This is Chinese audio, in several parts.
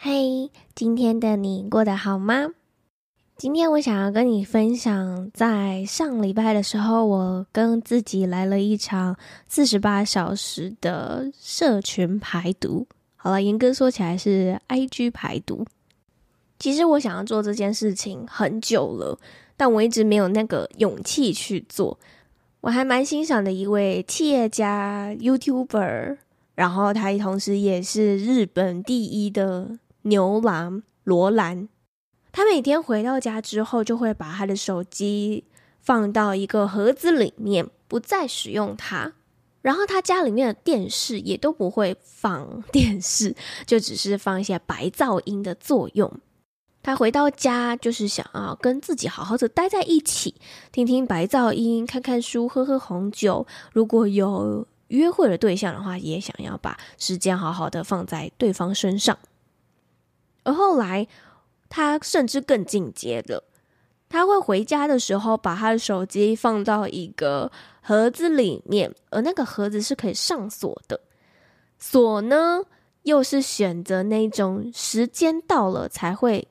嘿，今天的你过得好吗？今天我想要跟你分享，在上礼拜的时候，我跟自己来了一场四十八小时的社群排毒。好了，严格说起来是 IG 排毒。其实我想要做这件事情很久了，但我一直没有那个勇气去做。我还蛮欣赏的一位企业家 YouTuber，然后他同时也是日本第一的。牛郎罗兰，他每天回到家之后，就会把他的手机放到一个盒子里面，不再使用它。然后他家里面的电视也都不会放电视，就只是放一些白噪音的作用。他回到家就是想要跟自己好好的待在一起，听听白噪音，看看书，喝喝红酒。如果有约会的对象的话，也想要把时间好好的放在对方身上。而后来，他甚至更进阶的。他会回家的时候，把他的手机放到一个盒子里面，而那个盒子是可以上锁的。锁呢，又是选择那种时间到了才会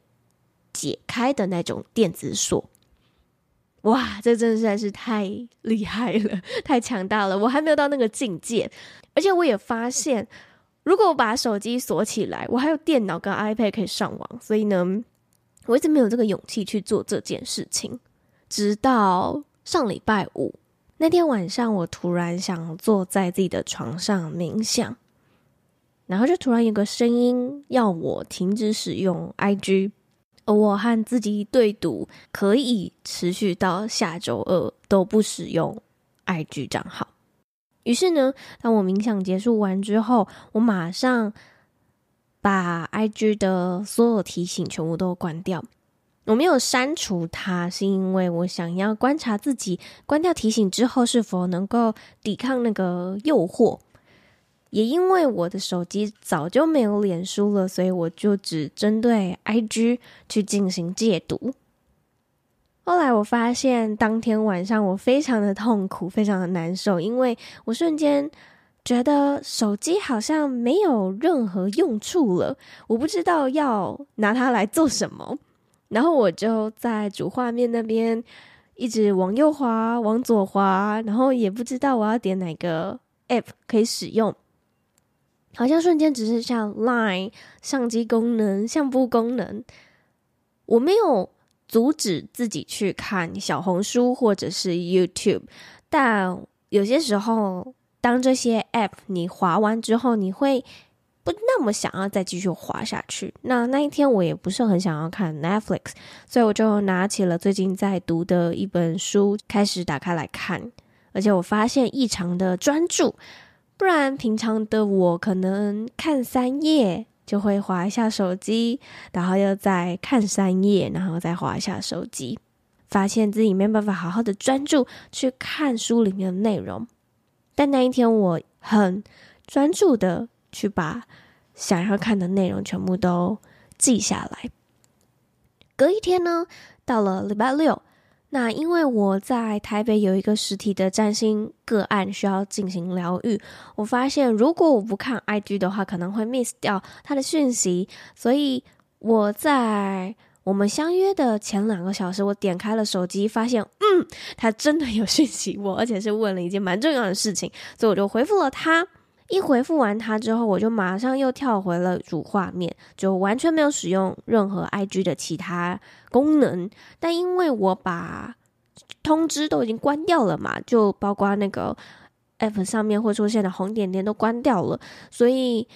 解开的那种电子锁。哇，这真的实在是太厉害了，太强大了！我还没有到那个境界，而且我也发现。如果我把手机锁起来，我还有电脑跟 iPad 可以上网，所以呢，我一直没有这个勇气去做这件事情。直到上礼拜五那天晚上，我突然想坐在自己的床上冥想，然后就突然有个声音要我停止使用 IG，而我和自己对赌，可以持续到下周二都不使用 IG 账号。于是呢，当我冥想结束完之后，我马上把 IG 的所有提醒全部都关掉。我没有删除它，是因为我想要观察自己关掉提醒之后是否能够抵抗那个诱惑。也因为我的手机早就没有脸书了，所以我就只针对 IG 去进行戒毒。后来我发现，当天晚上我非常的痛苦，非常的难受，因为我瞬间觉得手机好像没有任何用处了，我不知道要拿它来做什么。然后我就在主画面那边一直往右滑，往左滑，然后也不知道我要点哪个 app 可以使用，好像瞬间只是像 Line 相机功能、相簿功能，我没有。阻止自己去看小红书或者是 YouTube，但有些时候，当这些 App 你滑完之后，你会不那么想要再继续滑下去。那那一天我也不是很想要看 Netflix，所以我就拿起了最近在读的一本书，开始打开来看。而且我发现异常的专注，不然平常的我可能看三页。就会滑一下手机，然后又再看三页，然后再滑一下手机，发现自己没办法好好的专注去看书里面的内容。但那一天我很专注的去把想要看的内容全部都记下来。隔一天呢，到了礼拜六。那因为我在台北有一个实体的占星个案需要进行疗愈，我发现如果我不看 IG 的话，可能会 miss 掉他的讯息，所以我在我们相约的前两个小时，我点开了手机，发现嗯，他真的有讯息我，而且是问了一件蛮重要的事情，所以我就回复了他。一回复完他之后，我就马上又跳回了主画面，就完全没有使用任何 IG 的其他功能。但因为我把通知都已经关掉了嘛，就包括那个 App 上面会出现的红点点都关掉了，所以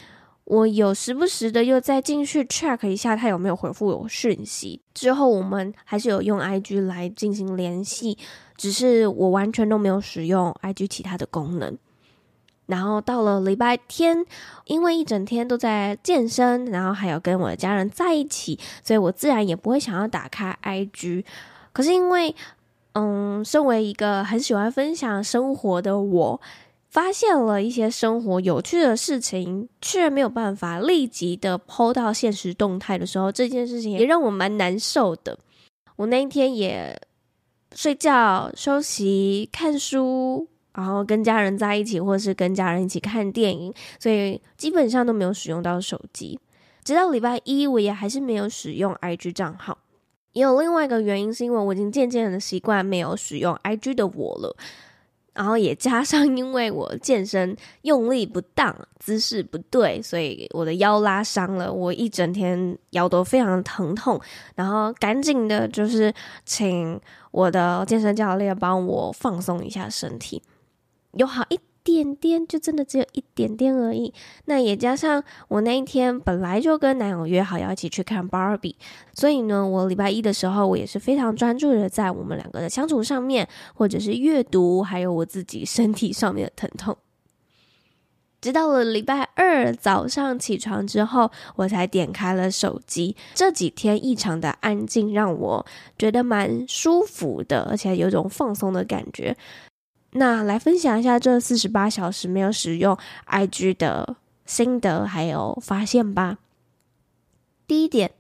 我有时不时的又再进去 check 一下他有没有回复我讯息。之后我们还是有用 IG 来进行联系，只是我完全都没有使用 IG 其他的功能。然后到了礼拜天，因为一整天都在健身，然后还有跟我的家人在一起，所以我自然也不会想要打开 IG。可是因为，嗯，身为一个很喜欢分享生活的我，发现了一些生活有趣的事情，却没有办法立即的 PO 到现实动态的时候，这件事情也让我蛮难受的。我那一天也睡觉、休息、看书。然后跟家人在一起，或是跟家人一起看电影，所以基本上都没有使用到手机。直到礼拜一，我也还是没有使用 IG 账号。也有另外一个原因，是因为我已经渐渐的习惯没有使用 IG 的我了。然后也加上，因为我健身用力不当，姿势不对，所以我的腰拉伤了。我一整天腰都非常的疼痛，然后赶紧的就是请我的健身教练帮我放松一下身体。有好一点点，就真的只有一点点而已。那也加上我那一天本来就跟男友约好要一起去看 Barbie，所以呢，我礼拜一的时候我也是非常专注的在我们两个的相处上面，或者是阅读，还有我自己身体上面的疼痛。直到了礼拜二早上起床之后，我才点开了手机。这几天异常的安静，让我觉得蛮舒服的，而且有种放松的感觉。那来分享一下这四十八小时没有使用 IG 的心得还有发现吧。第一点，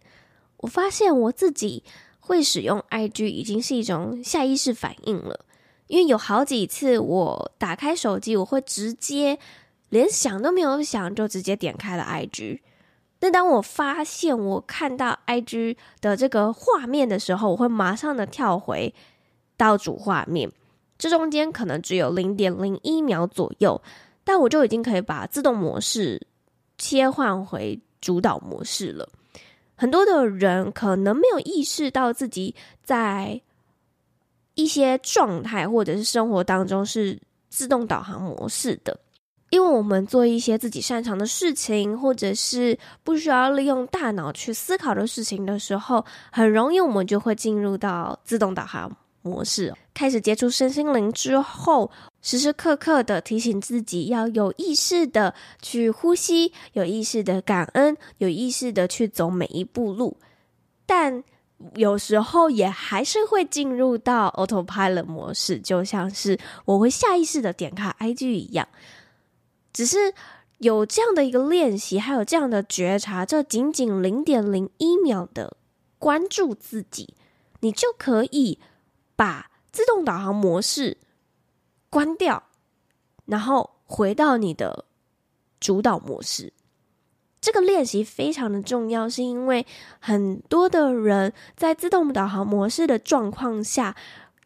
我发现我自己会使用 IG 已经是一种下意识反应了，因为有好几次我打开手机，我会直接连想都没有想就直接点开了 IG。但当我发现我看到 IG 的这个画面的时候，我会马上的跳回到主画面。这中间可能只有零点零一秒左右，但我就已经可以把自动模式切换回主导模式了。很多的人可能没有意识到自己在一些状态或者是生活当中是自动导航模式的，因为我们做一些自己擅长的事情，或者是不需要利用大脑去思考的事情的时候，很容易我们就会进入到自动导航模式。开始接触身心灵之后，时时刻刻的提醒自己要有意识的去呼吸，有意识的感恩，有意识的去走每一步路。但有时候也还是会进入到 autopilot 模式，就像是我会下意识的点开 IG 一样。只是有这样的一个练习，还有这样的觉察，这仅仅零点零一秒的关注自己，你就可以把。自动导航模式关掉，然后回到你的主导模式。这个练习非常的重要，是因为很多的人在自动导航模式的状况下，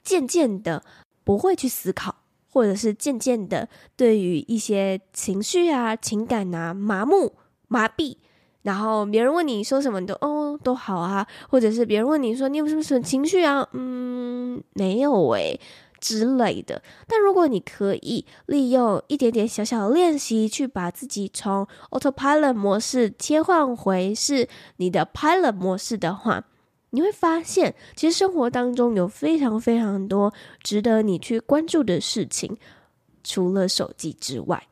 渐渐的不会去思考，或者是渐渐的对于一些情绪啊、情感啊麻木、麻痹。然后别人问你说什么，你都哦都好啊，或者是别人问你说你有什么什么情绪啊，嗯，没有诶之类的。但如果你可以利用一点点小小的练习，去把自己从 autopilot 模式切换回是你的 pilot 模式的话，你会发现，其实生活当中有非常非常多值得你去关注的事情，除了手机之外。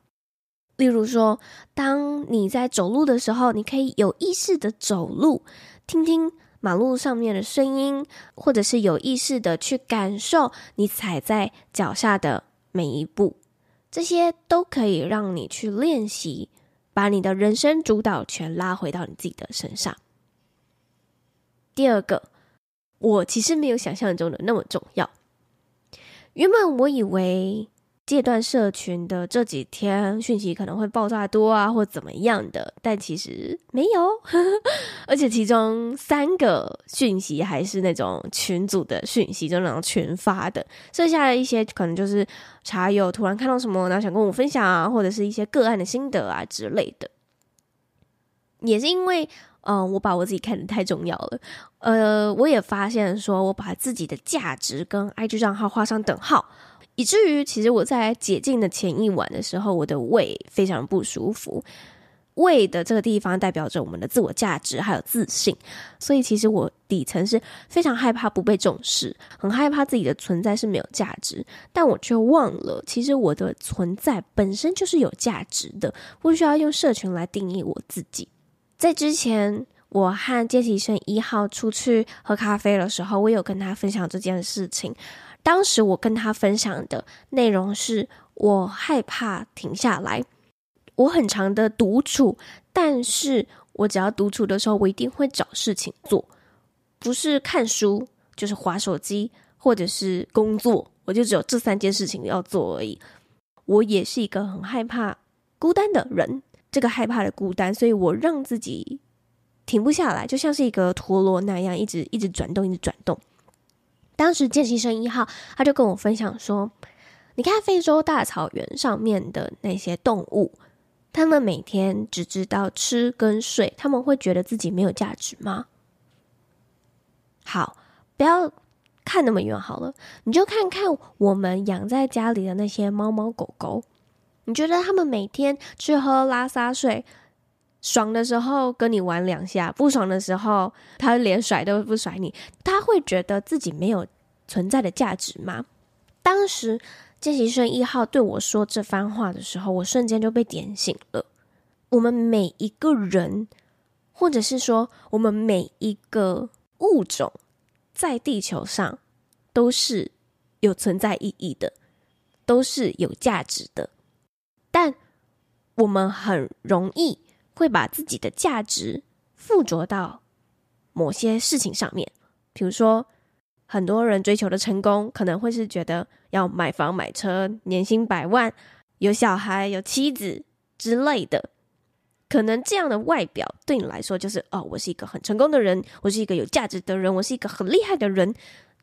例如说，当你在走路的时候，你可以有意识的走路，听听马路上面的声音，或者是有意识的去感受你踩在脚下的每一步，这些都可以让你去练习，把你的人生主导权拉回到你自己的身上。第二个，我其实没有想象中的那么重要，原本我以为。戒断社群的这几天讯息可能会爆炸多啊，或怎么样的，但其实没有，而且其中三个讯息还是那种群组的讯息，就那种群发的，剩下的一些可能就是茶友突然看到什么，然后想跟我分享啊，或者是一些个案的心得啊之类的。也是因为，嗯、我把我自己看得太重要了，呃，我也发现说我把自己的价值跟 IG 账号画上等号。以至于，其实我在解禁的前一晚的时候，我的胃非常不舒服。胃的这个地方代表着我们的自我价值还有自信，所以其实我底层是非常害怕不被重视，很害怕自己的存在是没有价值，但我却忘了，其实我的存在本身就是有价值的，不需要用社群来定义我自己。在之前我和见习生一号出去喝咖啡的时候，我有跟他分享这件事情。当时我跟他分享的内容是我害怕停下来。我很常的独处，但是我只要独处的时候，我一定会找事情做，不是看书，就是划手机，或者是工作，我就只有这三件事情要做而已。我也是一个很害怕孤单的人，这个害怕的孤单，所以我让自己停不下来，就像是一个陀螺那样，一直一直转动，一直转动。当时见习生一号他就跟我分享说：“你看非洲大草原上面的那些动物。”他们每天只知道吃跟睡，他们会觉得自己没有价值吗？好，不要看那么远好了，你就看看我们养在家里的那些猫猫狗狗，你觉得他们每天吃喝拉撒睡，爽的时候跟你玩两下，不爽的时候他连甩都不甩你，他会觉得自己没有存在的价值吗？当时。见习生一号对我说这番话的时候，我瞬间就被点醒了。我们每一个人，或者是说我们每一个物种，在地球上都是有存在意义的，都是有价值的。但我们很容易会把自己的价值附着到某些事情上面，比如说。很多人追求的成功，可能会是觉得要买房买车，年薪百万，有小孩有妻子之类的。可能这样的外表对你来说就是哦，我是一个很成功的人，我是一个有价值的人，我是一个很厉害的人。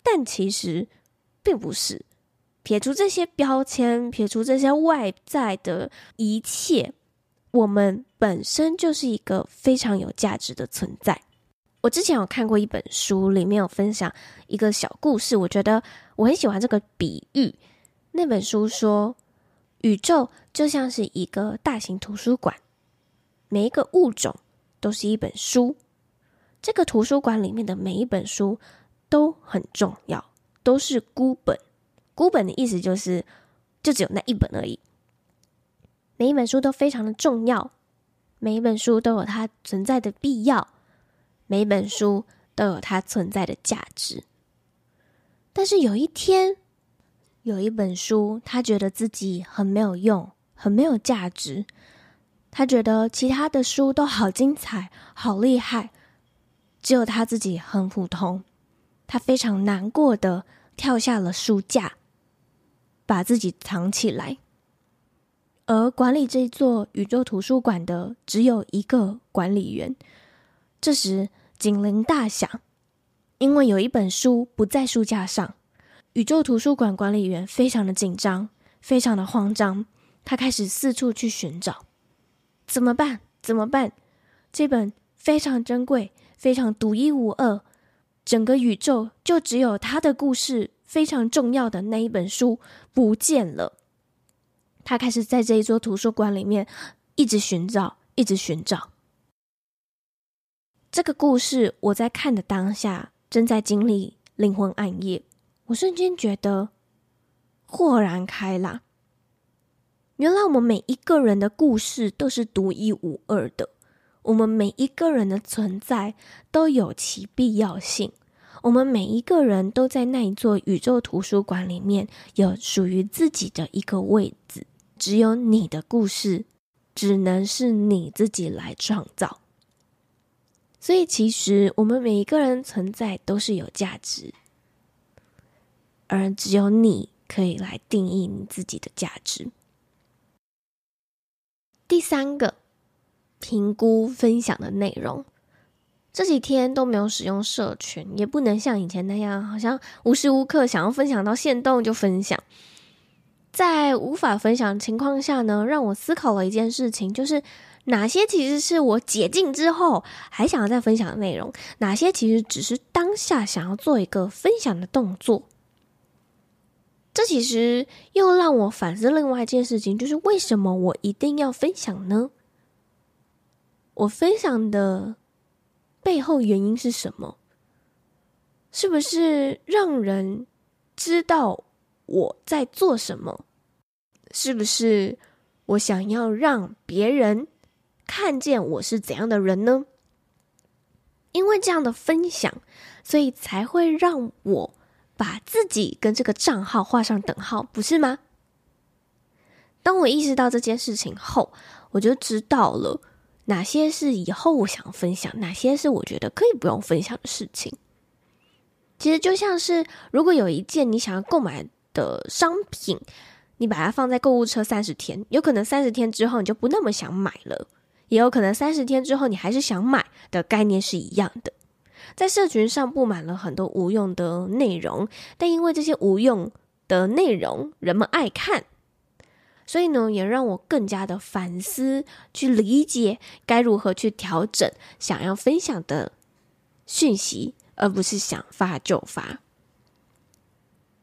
但其实并不是。撇除这些标签，撇除这些外在的一切，我们本身就是一个非常有价值的存在。我之前有看过一本书，里面有分享一个小故事，我觉得我很喜欢这个比喻。那本书说，宇宙就像是一个大型图书馆，每一个物种都是一本书。这个图书馆里面的每一本书都很重要，都是孤本。孤本的意思就是，就只有那一本而已。每一本书都非常的重要，每一本书都有它存在的必要。每一本书都有它存在的价值，但是有一天，有一本书，他觉得自己很没有用，很没有价值。他觉得其他的书都好精彩、好厉害，只有他自己很普通。他非常难过的跳下了书架，把自己藏起来。而管理这座宇宙图书馆的只有一个管理员。这时，警铃大响，因为有一本书不在书架上。宇宙图书馆管理员非常的紧张，非常的慌张，他开始四处去寻找。怎么办？怎么办？这本非常珍贵、非常独一无二，整个宇宙就只有他的故事非常重要的那一本书不见了。他开始在这一座图书馆里面一直寻找，一直寻找。这个故事，我在看的当下正在经历灵魂暗夜，我瞬间觉得豁然开朗。原来我们每一个人的故事都是独一无二的，我们每一个人的存在都有其必要性，我们每一个人都在那一座宇宙图书馆里面有属于自己的一个位置。只有你的故事，只能是你自己来创造。所以，其实我们每一个人存在都是有价值，而只有你可以来定义你自己的价值。第三个，评估分享的内容。这几天都没有使用社群，也不能像以前那样，好像无时无刻想要分享到现动就分享。在无法分享的情况下呢，让我思考了一件事情，就是。哪些其实是我解禁之后还想要再分享的内容？哪些其实只是当下想要做一个分享的动作？这其实又让我反思另外一件事情，就是为什么我一定要分享呢？我分享的背后原因是什么？是不是让人知道我在做什么？是不是我想要让别人看见我是怎样的人呢？因为这样的分享，所以才会让我把自己跟这个账号画上等号，不是吗？当我意识到这件事情后，我就知道了哪些是以后我想分享，哪些是我觉得可以不用分享的事情。其实就像是，如果有一件你想要购买的商品，你把它放在购物车三十天，有可能三十天之后你就不那么想买了。也有可能三十天之后你还是想买的概念是一样的，在社群上布满了很多无用的内容，但因为这些无用的内容人们爱看，所以呢，也让我更加的反思，去理解该如何去调整想要分享的讯息，而不是想发就发。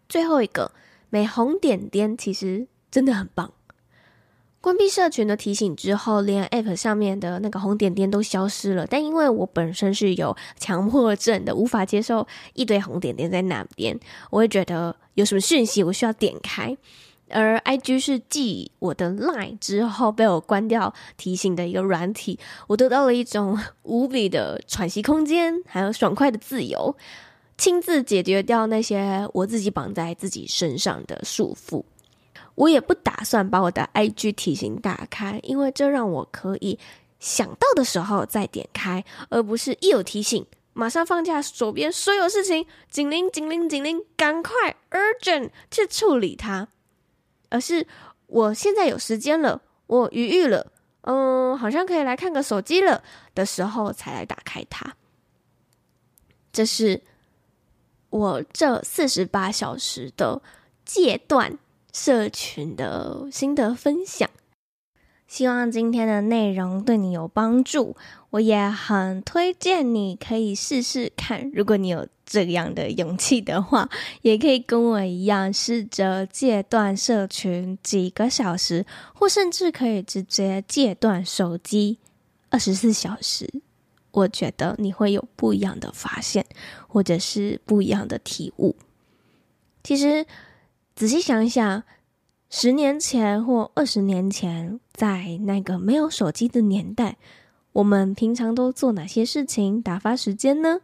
最后一个，没红点点其实真的很棒。关闭社群的提醒之后，连 App 上面的那个红点点都消失了。但因为我本身是有强迫症的，无法接受一堆红点点在那边，我会觉得有什么讯息我需要点开。而 IG 是继我的 Line 之后被我关掉提醒的一个软体，我得到了一种无比的喘息空间，还有爽快的自由，亲自解决掉那些我自己绑在自己身上的束缚。我也不打算把我的 IG 提醒打开，因为这让我可以想到的时候再点开，而不是一有提醒马上放下手边所有事情，警铃警铃警铃，赶快 urgent 去处理它。而是我现在有时间了，我余裕了，嗯，好像可以来看个手机了的时候才来打开它。这是我这四十八小时的戒断社群的心得分享，希望今天的内容对你有帮助。我也很推荐你可以试试看，如果你有这样的勇气的话，也可以跟我一样试着戒断社群几个小时，或甚至可以直接戒断手机二十四小时。我觉得你会有不一样的发现，或者是不一样的体悟。其实。仔细想一想，十年前或二十年前，在那个没有手机的年代，我们平常都做哪些事情打发时间呢？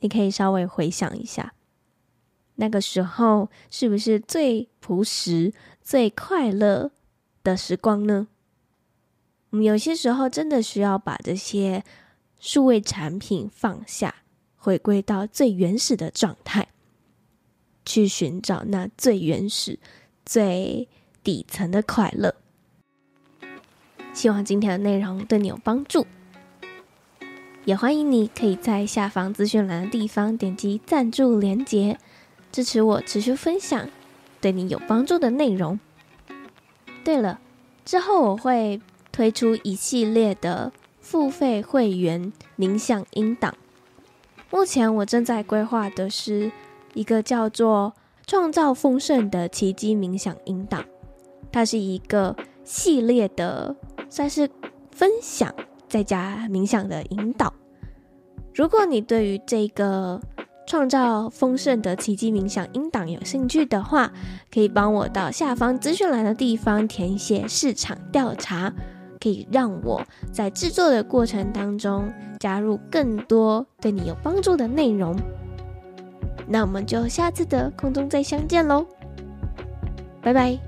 你可以稍微回想一下，那个时候是不是最朴实、最快乐的时光呢？我们有些时候真的需要把这些数位产品放下，回归到最原始的状态。去寻找那最原始、最底层的快乐。希望今天的内容对你有帮助，也欢迎你可以在下方资讯栏的地方点击赞助连结，支持我持续分享对你有帮助的内容。对了，之后我会推出一系列的付费会员冥想音档，目前我正在规划的是。一个叫做《创造丰盛的奇迹冥想音档》，它是一个系列的，算是分享再加冥想的引导。如果你对于这个创造丰盛的奇迹冥想音档有兴趣的话，可以帮我到下方资讯栏的地方填写市场调查，可以让我在制作的过程当中加入更多对你有帮助的内容。那我们就下次的空中再相见喽，拜拜。